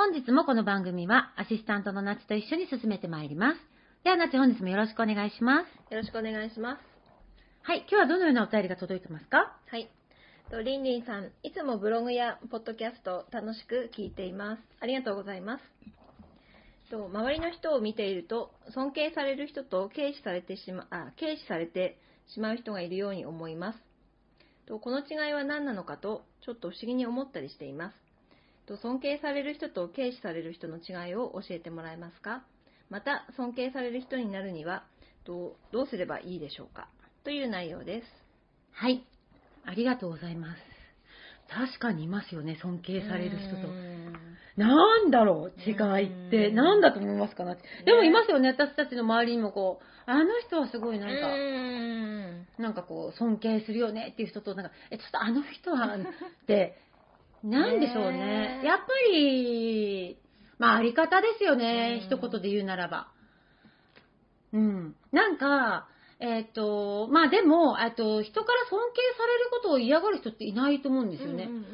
本日もこの番組はアシスタントのナチと一緒に進めてまいります。ではナチ本日もよろしくお願いします。よろしくお願いします。はい、今日はどのようなお便りが届いてますか？はい。とリンリンさん、いつもブログやポッドキャスト楽しく聞いています。ありがとうございます。と周りの人を見ていると、尊敬される人と軽視されてしまあ軽視されてしまう人がいるように思います。とこの違いは何なのかと、ちょっと不思議に思ったりしています。と尊敬される人と軽視される人の違いを教えてもらえますか？また、尊敬される人になるにはどうどうすればいいでしょうか？という内容です。はい、ありがとうございます。確かにいますよね、尊敬される人と。なんだろう、違いって、うん。なんだと思いますかなでもいますよね、私たちの周りにもこう、あの人はすごいなんか、うん。なんかこう、尊敬するよねっていう人と、なんか、え、ちょっとあの人は、って、なんでしょうねやっぱり、まあ、あり方ですよね、うん一言で言うならば。うん。なんか、えっ、と、まあでも、えっと、人から尊敬されることを嫌がる人っていないと思うんですよね。うんうん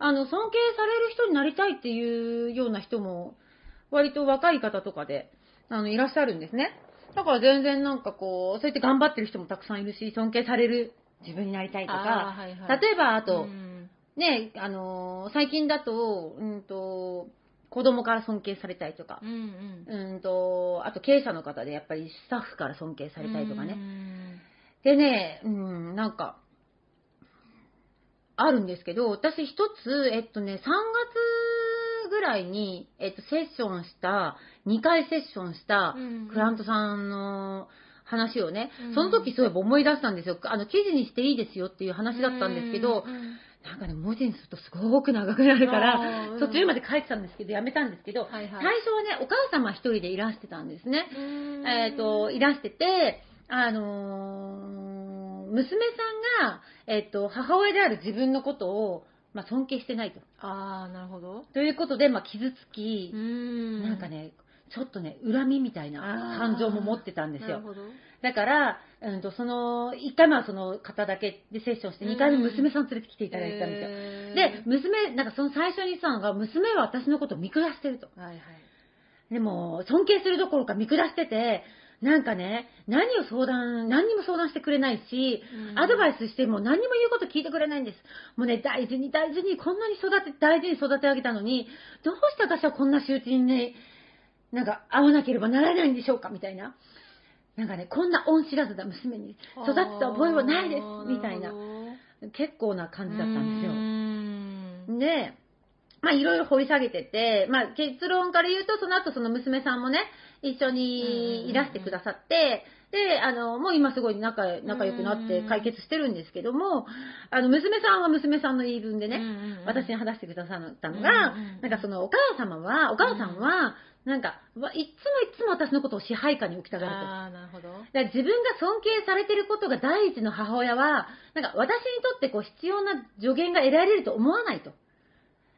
あの、尊敬される人になりたいっていうような人も、割と若い方とかで、あの、いらっしゃるんですね。だから全然なんかこう、そうやって頑張ってる人もたくさんいるし、尊敬される自分になりたいとあか、ーはいはい例えばあと、うんね、あのー最近だと、うんと、子供から尊敬されたいとか。う、んうん。うんと、あと経営者の方でやっぱりスタッフから尊敬されたいとかね。うん。でね、うん、なんか、あるんですけど、私一つ、えっとね、3月ぐらいに、えっと、セッションした、2回セッションしたうんクラントさんの話をねうん、その時そういえば思い出したんですよ。あの、記事にしていいですよっていう話だったんですけどう、んなんかね、文字にするとすごく長くなるから途中まで書いてたんですけど、やめたんですけど、はいはい。最初はね、お母様一人でいらしてたんですね。うん。えっ、と、いらしてて、あのー娘さんが、えっ、と、母親である自分のことを、まあ、尊敬してないと。ああなるほど。ということで、まあ、傷つき、ん。なんかね、ちょっとね、恨みみたいな感情も持ってたんですよ。だから、うんと、その、1回目はその方だけでセッションして、2回目娘さん連れてきていただいたんですよ。で、娘、なんかその最初に言ってたのが、娘は私のことを見下してると。はいはいでも、尊敬するどころか見下してて、なんかね、何を相談、何にも相談してくれないし、うんアドバイスしても何にも言うこと聞いてくれないんです。もうね、大事に大事に、こんなに育て、大事に育て上げたのに、どうして私はこんな仕打ちにね、なんか会わなければならないんでしょうか？みたいな。なんかね、こんな恩知らずだ娘に。育てた覚えはないです。みたいな。結構な感じだったんですよ。うん。で、まあいろいろ掘り下げてて、まあ結論から言うと、その後その娘さんもね、一緒にいらしてくださって、で、あの、もう今すごい仲、仲良くなって解決してるんですけども、あの、娘さんは娘さんの言い分でね、私に話してくださったのが、なんかそのお母様は、お母さんは、なんか、わいっつもいっつも私のことを支配下に置きたがると。ああなるほどだから自分が尊敬されてることが第一の母親は、なんか私にとってこう必要な助言が得られると思わないと。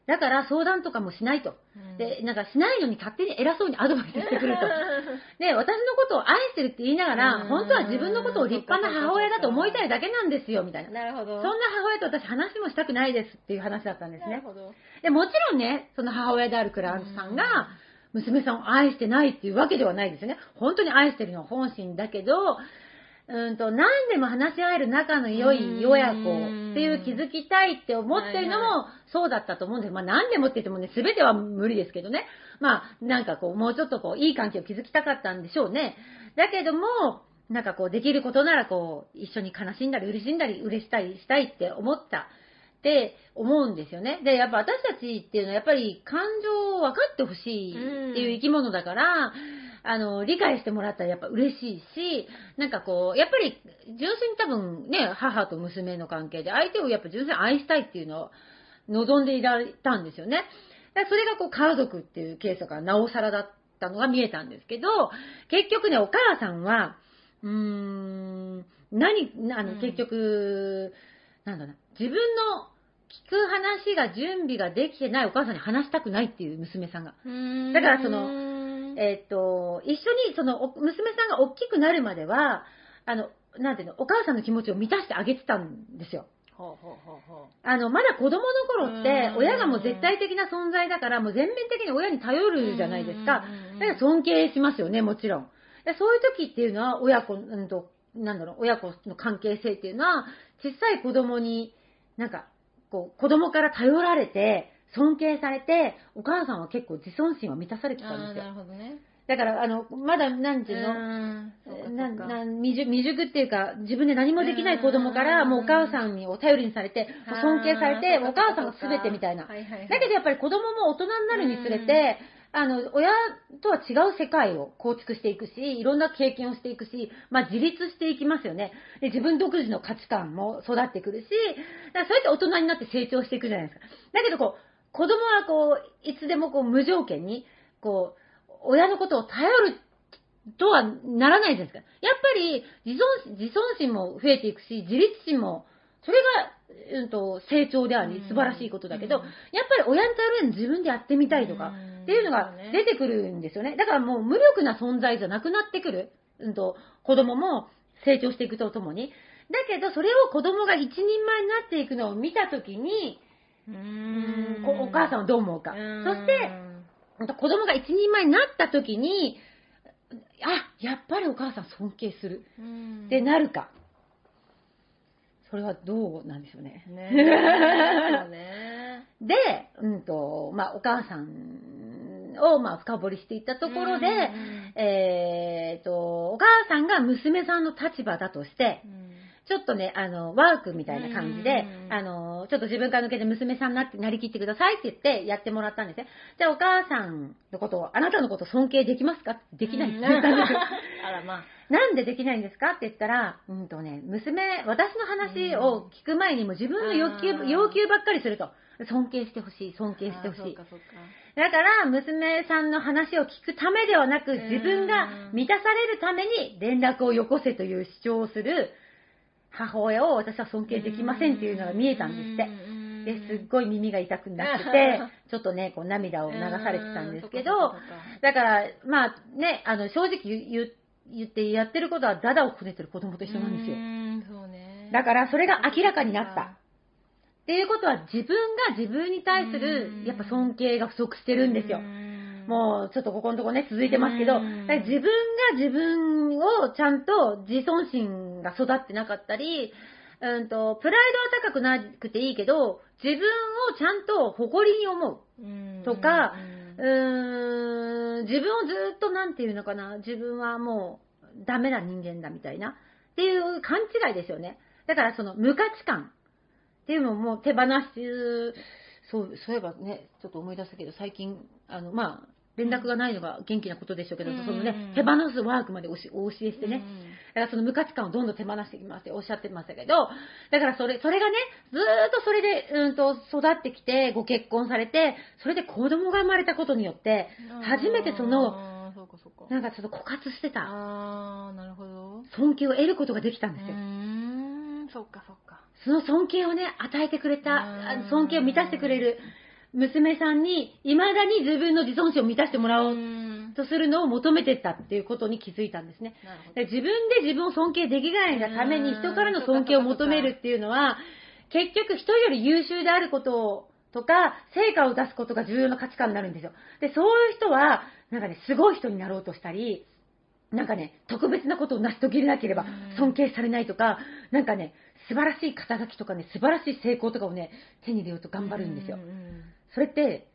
だだから相談とかもしないと。で、なんかしないのに勝手に偉そうにアドバイスしてくると。で、私のことを愛してるって言いながら、うん本当は自分のことを立派な母親だと思いたいだけなんですよ、みたいな。なるほど。そんな母親と私話もしたくないですっていう話だったんですね。なるほど。で、もちろんね、その母親であるクラントさんが、娘さんを愛してないっていうわけではないですよね。本当に愛してるのは本心だけど、うんと、何でも話し合える仲の良い親子っていう気づきたいって思ってるのはいもそうだったと思うんです。まあ何でもって言ってもね、全ては無理ですけどね。まあなんかこう、もうちょっとこう、いい関係を築きたかったんでしょうね。だけども、なんかこう、できることならこう、一緒に悲しんだり嬉しんだり嬉したりしたいって思った。って思うんですよね。で、やっぱ私たちっていうのはやっぱり感情を分かってほしいっていう生き物だから、あの、理解してもらったらやっぱ嬉しいし、なんかこう、やっぱり純粋に多分ね、母と娘の関係で相手をやっぱ純粋に愛したいっていうのを望んでいられたんですよね。だそれがこう家族っていうケースだからなおさらだったのが見えたんですけど、結局ね、お母さんは、うーん、何、あの、うん結局、なんだろうな、自分の聞く話が準備ができてないお母さんに話したくないっていう娘さんが。だからそのえっと、一緒に、その、お娘さんが大きくなるまでは、あの、なんていうの、お母さんの気持ちを満たしてあげてたんですよ。ほうほうほうほあの、まだ子供の頃ってう、ん親がもう絶対的な存在だから、もう全面的に親に頼るじゃないですか。うんだから尊敬しますよね、もちろん。でそういう時っていうのは、親子、うんと、なんだろう、親子の関係性っていうのは、小さい子供に、なんか、こう、子供から頼られて、尊敬されて、お母さんは結構自尊心は満たされてたんですよな。るほどね。だから、あの、まだ、なんていうの、なかな未熟未熟っていうか、自分で何もできない子供から、うんもうお母さんにお頼りにされて、尊敬されて、お母さんが全てみたいな。だけどやっぱり子供も大人になるにつれて、あの、親とは違う世界を構築していくし、いろんな経験をしていくし、まあ自立していきますよね。で、自分独自の価値観も育ってくるし、だからそうやって大人になって成長していくじゃないですか。だけどこう、子供はこう、いつでもこう無条件に、こう、親のことを頼るとはならないじゃないですか。やっぱり自尊自尊心も増えていくし、自立心も、それが、うんと、成長であり、素晴らしいことだけど、うんやっぱり親に頼るのに自分でやってみたいとか、っていうのが出てくるんですよね。だからもう無力な存在じゃなくなってくる。うんと、子供も成長していくとともに。だけど、それを子供が一人前になっていくのを見たときに、ううんこお母さんはどう思うか。うんそして、子供が一人前になったときに、あ、やっぱりお母さん尊敬する。うんってなるか。それはどうなんでしょうね。ねね。で、うんと、まあ、お母さんを、まあ、深掘りしていったところで、うんえっと、お母さんが娘さんの立場だとして、うんちょっとね、あの、ワークみたいな感じでう、んあの、ちょっと自分から抜けて娘さんになって、なりきってくださいって言ってやってもらったんですね。じゃあお母さんのことを、あなたのこと尊敬できますか？できないって言ったんですよ。あらまあ。なんでできないんですか？って言ったら、うんとね、娘、私の話を聞く前にも自分の欲求要求ばっかりすると。尊敬してほしい、尊敬してほしい。だから、娘さんの話を聞くためではなく、ん自分が満たされるために連絡をよこせという主張をする母親を私は尊敬できませんっていうのが見えたんですって。で、すっごい耳が痛くなってて、ちょっとね、こう涙を流されてたんですけど、だから、まあね、あの、正直言う言ってやってることはダダをこねてる子供と一緒なんですよ。だから、それが明らかになった。っていうことは自分が自分に対すうん、るやっぱ尊敬が不足してるんですよ。うもう、ちょっとここのとこね、続いてますけど、自分が自分をちゃんと自尊心が育ってなかったり、うんと、プライドは高くなくていいけど、自分をちゃんと誇りに思う。んとかううんーん、自分をずっとなんていうのかな、自分はもうダメな人間だみたいな、っていう勘違いですよね。だからその無価値観っていうのをもう手放し、そう、そういえばね、ちょっと思い出したけど、最近、あの、まあ、連絡がないのが元気なことでしょうけど、うんそのね、手放すワークまでおしお教えしてね、だからその無価値観をどんどん手放していきますっておっしゃってましたけど、だからそれ、それがね、ずーっとそれで、うんと、育ってきて、ご結婚されて、それで子供が生まれたことによって、ん初めてその、あーそうかそうか。なんかちょっと枯渇してたあー、なるほど。尊敬を得ることができたんうですよ。ーん、そうかそ。その尊敬をね、与えてくれた、尊敬を満たしてくれる、娘さんに、未だに自分の自尊心を満たしてもらおううんとするのを求めてったっていうことに気づいたんですね。自分で自分を尊敬できないがためにうん人からの尊敬を求めるっていうのは、結局人より優秀であることとか、成果を出すことが重要な価値観になるんですよ。で、そういう人は、なんかね、すごい人になろうとしたり、なんかね、特別なことを成し遂げなければうん尊敬されないとか、なんかね、素晴らしい肩書きとかね、素晴らしい成功とかをね、手に入れようと頑張るんですよう。んそれって、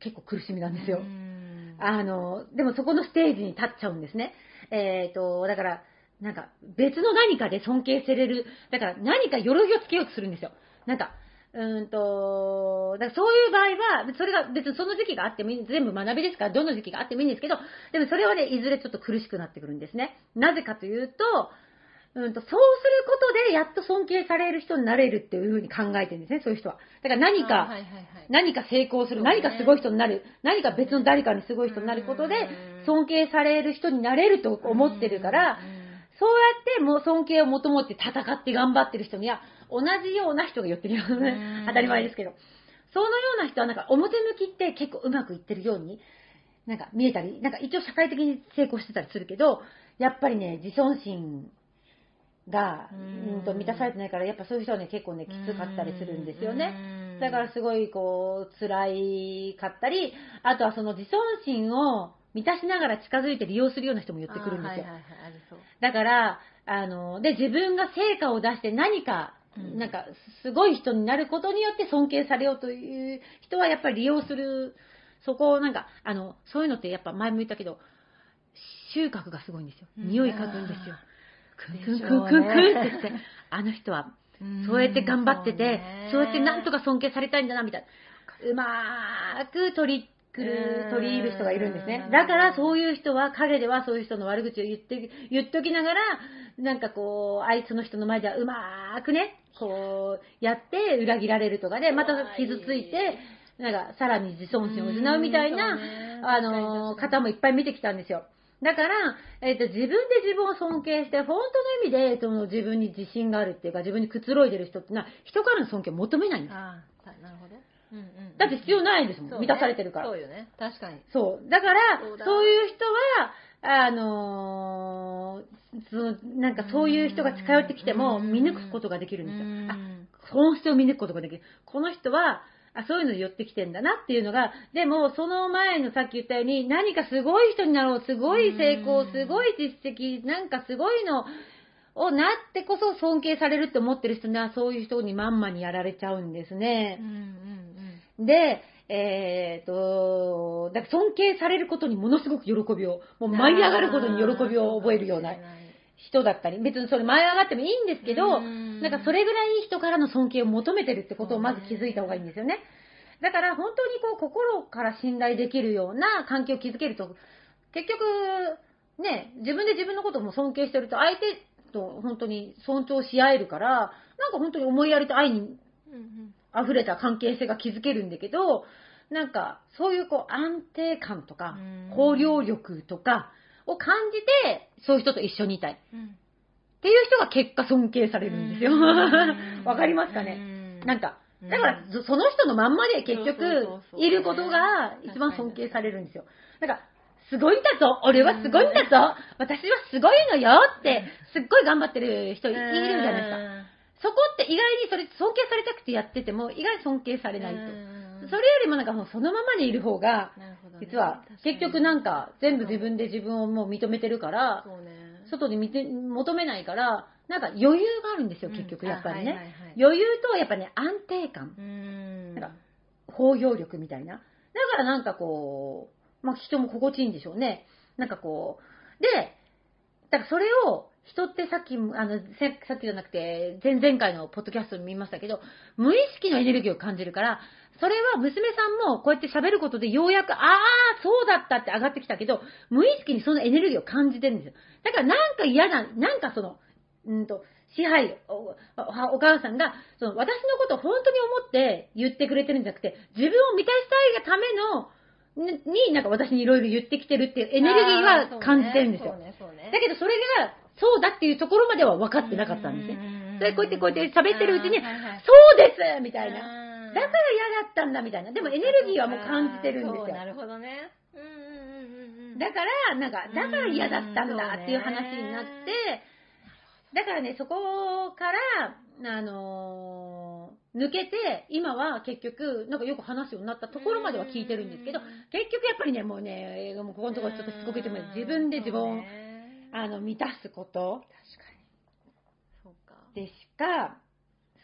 結構苦しみなんですよう。んあの、でもそこのステージに立っちゃうんですね。えっ、と、だから、なんか別の何かで尊敬される、だから何か鎧をつけようとするんですよ。なんか、うーんと、だからそういう場合は、それが別にその時期があってもいい、全部学びですから、どの時期があってもいいんですけど、でもそれはね、いずれちょっと苦しくなってくるんですね。なぜかというと、うんと、そうすることでやっと尊敬される人になれるっていうふうに考えてるんですね、そういう人は。だから何か、あはいはいはい何か成功する、ね何かすごい人になる、何か別の誰かにすごい人になることでうん、尊敬される人になれると思ってるから、そうやってもう尊敬を求めて戦って頑張ってる人には、同じような人が寄ってきますねうん。当たり前ですけど。そのような人はなんか表向きって結構うまくいってるように、なんか見えたり、なんか一応社会的に成功してたりするけど、やっぱりね、自尊心が、うんうんと満たされてないから、やっぱそういう人はね、結構ね、きつかったりするんですよね。ねだからすごいこう、辛いかったり、あとはその自尊心を満たしながら近づいて利用するような人も言ってくるんですよ。はいはいはい、ありそう。だから、あの、で、自分が成果を出して何か、うんなんか、すごい人になることによって尊敬されようという人はやっぱり利用する、そこをなんか、あの、そういうのってやっぱ前も言ったけど、収穫がすごいんですよ。うん。匂い嗅ぐんですよ。クンクンクンクンクンって言って、あの人はそうやって頑張ってて、そうやってなんとかか尊敬されたいんだな、みたいな。うまーく取り来る、取り入る人がいるんですねう。んだからそういう人は、陰ではそういう人の悪口を言って、言っときながら、なんかこう、あいつの人の前ではうまーくね、こう、やって裏切られるとかで、また傷ついて、なんかさらに自尊心を失うみたいな、あの、方もいっぱい見てきたんですよ。だから、えっ、と、自分で自分を尊敬して、本当の意味で、その自分に自信があるっていうか、自分にくつろいでる人ってのは、人からの尊敬を求めないんです。ああ、なるほど。うんうんだって必要ないですもん。ね満たされてるから。そうよね。確かに。そう。だから、そういう人は、あのーそのなんかそういう人が近寄ってきてもうん見抜くことができるんですよ。うんあ、本質を見抜くことができる。この人は、あ、そういうのに寄ってきてんだなっていうのが、でも、その前のさっき言ったように、何かすごい人になろう、すごい成功、うんすごい実績、なんかすごいのをなってこそ尊敬されるって思ってる人には、そういう人にまんまにやられちゃうんですねう。んうんで、えーと、だから尊敬されることにものすごく喜びを、もううん。舞い上がることに喜びを覚えるような人だったり、別にそれ舞い上がってもいいんですけど、うんなんかそれぐらい人からの尊敬を求めてるってことをまず気づいた方がいいんですよね。だから本当にこう心から信頼できるような関係を築けると、結局、ね、自分で自分のことも尊敬してると相手と本当に尊重し合えるから、なんか本当に思いやりと愛に溢れた関係性が築けるんだけど、なんか、そういうこう安定感とかうん、包容力とかを感じて、そういう人と一緒にいたい。っうん。ていう人が結果尊敬されるんですよ。うん。わかりますかね？うん。なんか、うん。だから、そその人のまんまで結局いることが一番尊敬されるんですよ。なんか、すごいんだぞ俺はすごいんだぞ私はすごいのよって、すっごい頑張ってる人いるじゃないですか。そこって意外にそれ尊敬されたくてやってても、意外に尊敬されないと。とそれよりもなんかもうそのままでいる方が、実は結局なんか全部自分で自分をもう認めてるから、外で見て求めないから、なんか余裕があるんですよ、結局やっぱりね。余裕とやっぱね、安定感、うん。なんか包容力みたいな。だからなんかこう、まあ人も心地いいんでしょうね。なんかこう、で、だからそれを人ってさっき、あの、せさっきじゃなくて、前々回のポッドキャストに見ましたけど、無意識のエネルギーを感じるから、それは娘さんもこうやって喋ることでようやく、ああ、そうだったって上がってきたけど、無意識にそのエネルギーを感じてるんですよ。だからなんか嫌な、なんかその、うんと、支配、おおお母さんが、その私のことを本当に思って言ってくれてるんじゃなくて、自分を満たしたいがための、に、になんか私にいろいろ言ってきてるっていうエネルギーは感じてるんですよ。ねそうねだけどそれが、そうだっていうところまでは分かってなかったんですね。ねそれこうやってこうやって喋ってるうちに、そうですみたいな。だから嫌だったんだみたいな。でもエネルギーはもう感じてるんですよ。なるほどね。だから、なんか、だから嫌だったんだっていう話になって、だからね、そこから、あのー抜けて、今は結局、なんかよく話すようになったところまでは聞いてるんですけど、結局やっぱりね、もうね、もうここのところちょっとしつこく言っても、自分で自分を、あの、満たすこと。でしか、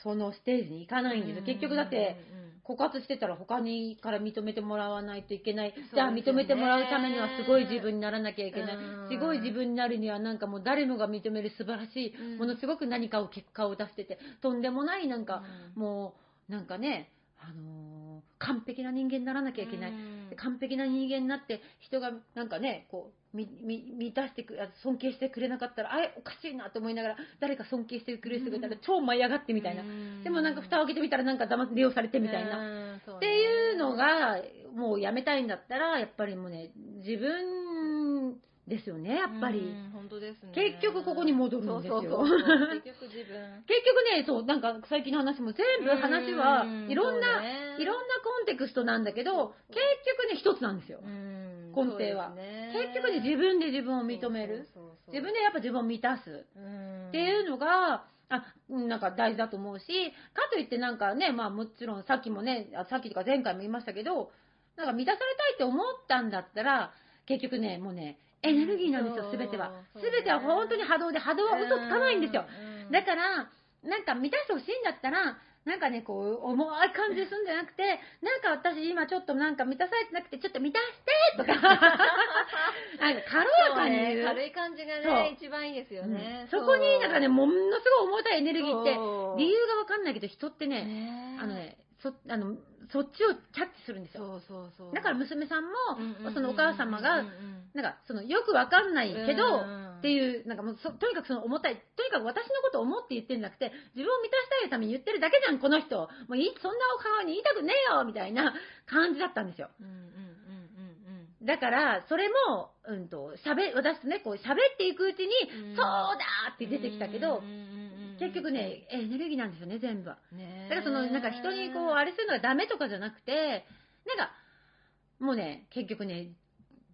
そのステージに行かないんですよ。結局だって、枯渇してたら他にから認めてもらわないといけない。じゃあ認めてもらうためにはすごい自分にならなきゃいけないうん。すごい自分になるにはなんかもう誰もが認める素晴らしい、うんものすごく何かを結果を出してて、とんでもないなんか、もうなんかね、あのー完璧な人間にならなきゃいけない。で完璧な人間になって人がなんかねこう満たしてくあ尊敬してくれなかったらあれおかしいなと思いながら誰か尊敬してくれる人がいたら超舞い上がってみたいな、でもなんか蓋を開けてみたらなんか騙す利用されてみたいな、なっていうのがもうやめたいんだったらやっぱりもうね自分ですよねやっぱり、本当ですね。結局ここに戻るんですよ。そうそうそうそう。結局自分。結局ねそうなんか最近の話も全部話はうんいろんな、ね。いろんなコンテクストなんだけど結局ね一つなんですよ、うん根底は。ね。結局ね自分で自分を認める。自分でやっぱ自分を満たす。うん。っていうのが、あ、なんか大事だと思うし、かといってなんかね、まあもちろんさっきもね、あさっきとか前回も言いましたけど、なんか満たされたいって思ったんだったら、結局ね、もうね、エネルギーなんですよ、すべては。すべては本当に波動で、波動は嘘つかないんですよ。うん。だから、なんか満たしてほしいんだったら、なんかね、こう、重い感じですんじゃなくて、なんか私今ちょっとなんか満たされてなくて、ちょっと満たしてとか、なんか軽やかにね軽い感じがね、一番いいですよね。そこに、だからね、ものすごい重たいエネルギーって、理由がわかんないけど、人ってね、ねあのね、そ、あの、そっちをキャッチするんですよ。だから娘さんもうんうんうんう、んそのお母様がうん、うんなんか、その、よくわかんないけど、うんっていう、なんかもうそ、とにかくその重たい、とにかく私のことを思って言ってるんじゃなくて、自分を満たしたいために言ってるだけじゃん、この人。もういい、そんなお顔に言いたくねえよみたいな感じだったんですよ。うんうんうんうんだから、それも、うんと、喋、私とね、こう喋っていくうちに、うんそうだーってうん。出てきたけどうん、うんうんうん結局ね、エネルギーなんですよね、全部は。ねだからその、なんか人にこう、あれするのがダメとかじゃなくて、なんか、もうね、結局ね、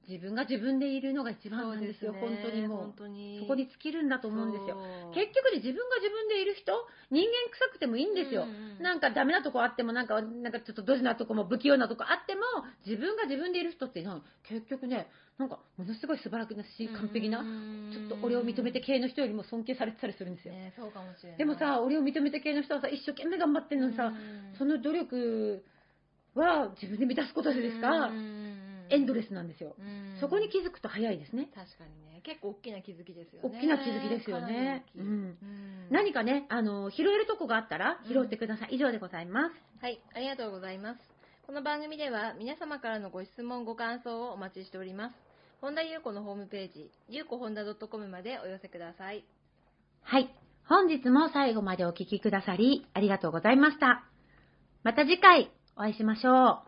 自分が自分でいるのが一番なんですよ、そう本当にも本当にう。そこに尽きるんだと思うんですよ。結局ね、自分が自分でいる人、人間臭くてもいいんですよ。うんうんなんかダメなとこあっても、なんか、なんかちょっとドジなとこも不器用なとこあっても、自分が自分でいる人ってな、結局ね、なんか、ものすごい素晴らしい、完璧な、ちょっと俺を認めて系の人よりも尊敬されてたりするんですよ。ね、そうかもしれない。でもさ、俺を認めて系の人はさ、一生懸命頑張ってんのにさ、うんその努力は自分で満たすことですか、エンドレスなんですよ。うんそこに気づくと早いですね。確かにね。結構大きな気づきですよね。大きな気づきですよねうんうん何かね、あの、拾えるとこがあったら拾ってください。以上でございます。はい、ありがとうございます。この番組では皆様からのご質問、ご感想をお待ちしております。本田裕子のホームページ、ゆうこ本田 .com までお寄せください。はい。本日も最後までお聞きくださり、ありがとうございました。また次回お会いしましょう。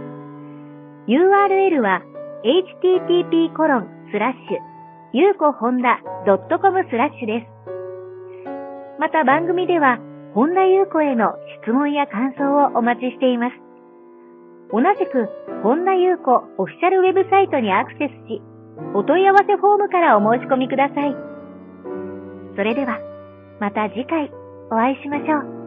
URL は http コロンスラッシュゆうこほんだ .com スラッシュです。また番組では本田ゆう子への質問や感想をお待ちしています。同じく本田ゆう子オフィシャルウェブサイトにアクセスし、お問い合わせフォームからお申し込みください。それでは、また次回お会いしましょう。